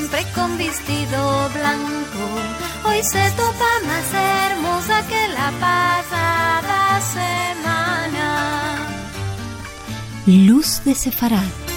siempre con vestido blanco. Hoy se topa más hermosa que la pasada semana. Luz de Sefarad.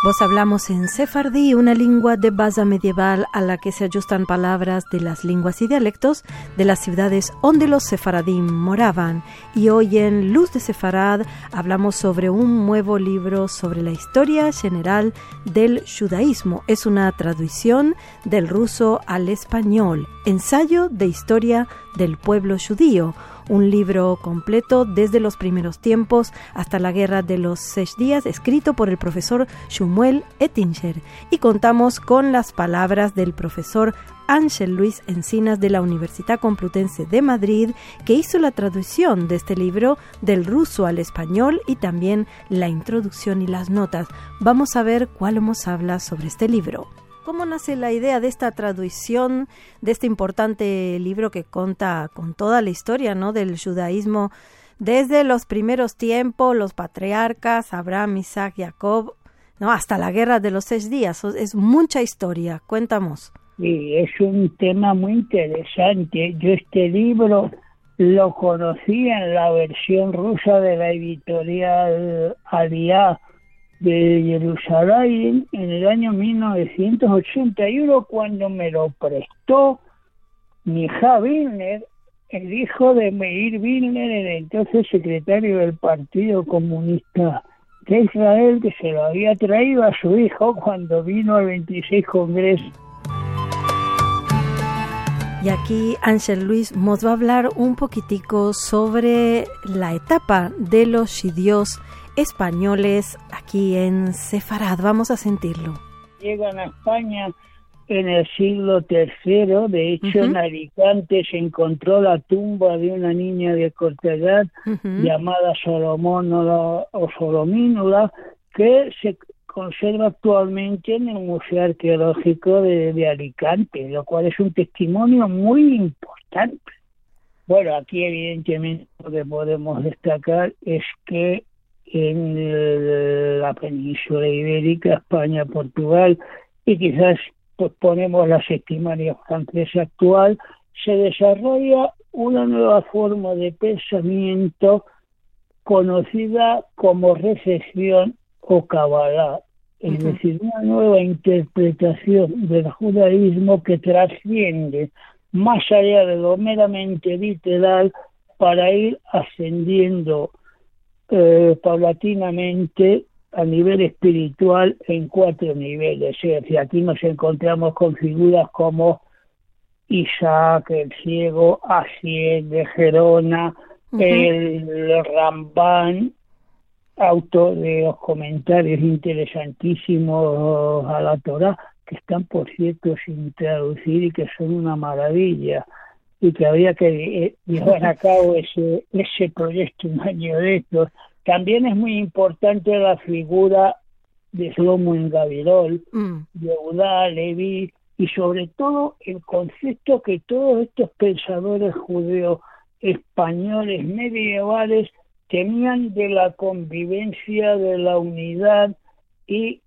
Vos hablamos en sefardí, una lengua de base medieval a la que se ajustan palabras de las lenguas y dialectos de las ciudades donde los sefaradim moraban. Y hoy en Luz de Sefarad hablamos sobre un nuevo libro sobre la historia general del judaísmo. Es una traducción del ruso al español, ensayo de historia del pueblo judío un libro completo desde los primeros tiempos hasta la Guerra de los Seis Días, escrito por el profesor Shumuel Ettinger. Y contamos con las palabras del profesor Ángel Luis Encinas de la Universidad Complutense de Madrid, que hizo la traducción de este libro del ruso al español y también la introducción y las notas. Vamos a ver cuál nos habla sobre este libro. ¿Cómo nace la idea de esta traducción de este importante libro que cuenta con toda la historia ¿no? del judaísmo desde los primeros tiempos, los patriarcas, Abraham, Isaac, Jacob, ¿no? hasta la guerra de los seis días? Es mucha historia. Cuéntanos. Sí, es un tema muy interesante. Yo este libro lo conocí en la versión rusa de la editorial Aliá de Jerusalén en el año 1981 cuando me lo prestó mi hija Wilner, el hijo de Meir Wilner, el entonces secretario del Partido Comunista de Israel, que se lo había traído a su hijo cuando vino al 26 Congreso. Y aquí Ángel Luis nos va a hablar un poquitico sobre la etapa de los shidios españoles aquí en Sefarad. Vamos a sentirlo. Llegan a España en el siglo III, de hecho en Alicante se encontró la tumba de una niña de corta edad llamada Solomónola o Solomínula, que se conserva actualmente en el Museo Arqueológico de, de Alicante, lo cual es un testimonio muy importante. Bueno, aquí evidentemente lo que podemos destacar es que en la península ibérica, España, Portugal y quizás pues ponemos la sextimaria francesa actual, se desarrolla una nueva forma de pensamiento conocida como recepción o cabalá, es decir, una nueva interpretación del judaísmo que trasciende más allá de lo meramente literal para ir ascendiendo eh, paulatinamente a nivel espiritual en cuatro niveles. Es decir, aquí nos encontramos con figuras como Isaac, el ciego, Asiel de Gerona, el Rambán, autor de los comentarios interesantísimos a la Torah, que están, por cierto, sin traducir y que son una maravilla y que había que eh, llevar a cabo ese, ese proyecto un año de estos. También es muy importante la figura de Slomo en Gavirol, mm. de Eudá, Levi, y sobre todo el concepto que todos estos pensadores judeos españoles medievales tenían de la convivencia, de la unidad y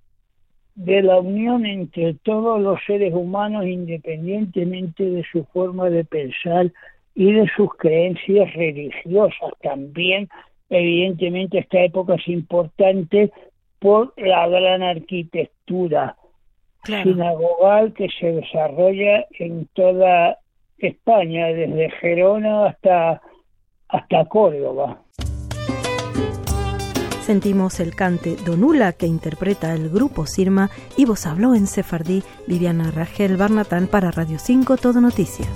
de la unión entre todos los seres humanos independientemente de su forma de pensar y de sus creencias religiosas. También, evidentemente, esta época es importante por la gran arquitectura sinagogal que se desarrolla en toda España, desde Gerona hasta, hasta Córdoba sentimos el cante Donula que interpreta el grupo Sirma y vos habló en Sefardí Viviana Rangel Barnatán para Radio 5 Todo Noticias.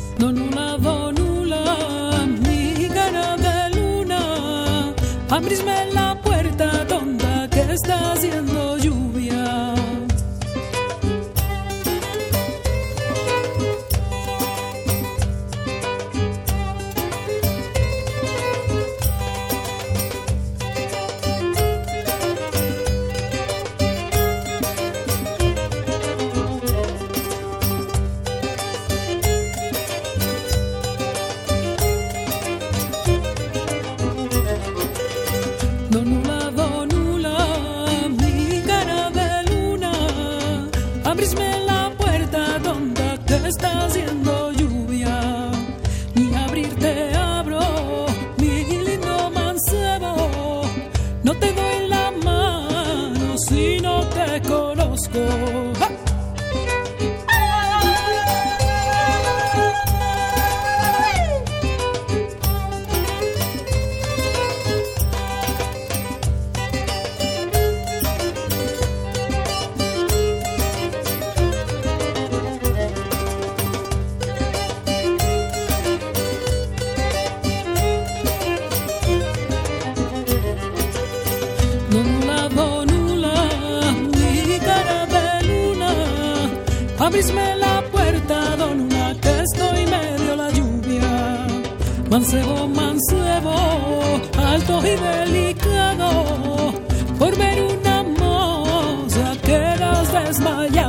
abrisme la puerta donde te está haciendo lluvia, ni abrirte abro, mi lindo mancebo, no te doy la mano si no te conozco. Mi cara de luna, abrisme la puerta, donuna, que estoy medio la lluvia. Mancebo, mancebo, alto y delicado, por ver una moza quedas desmayada.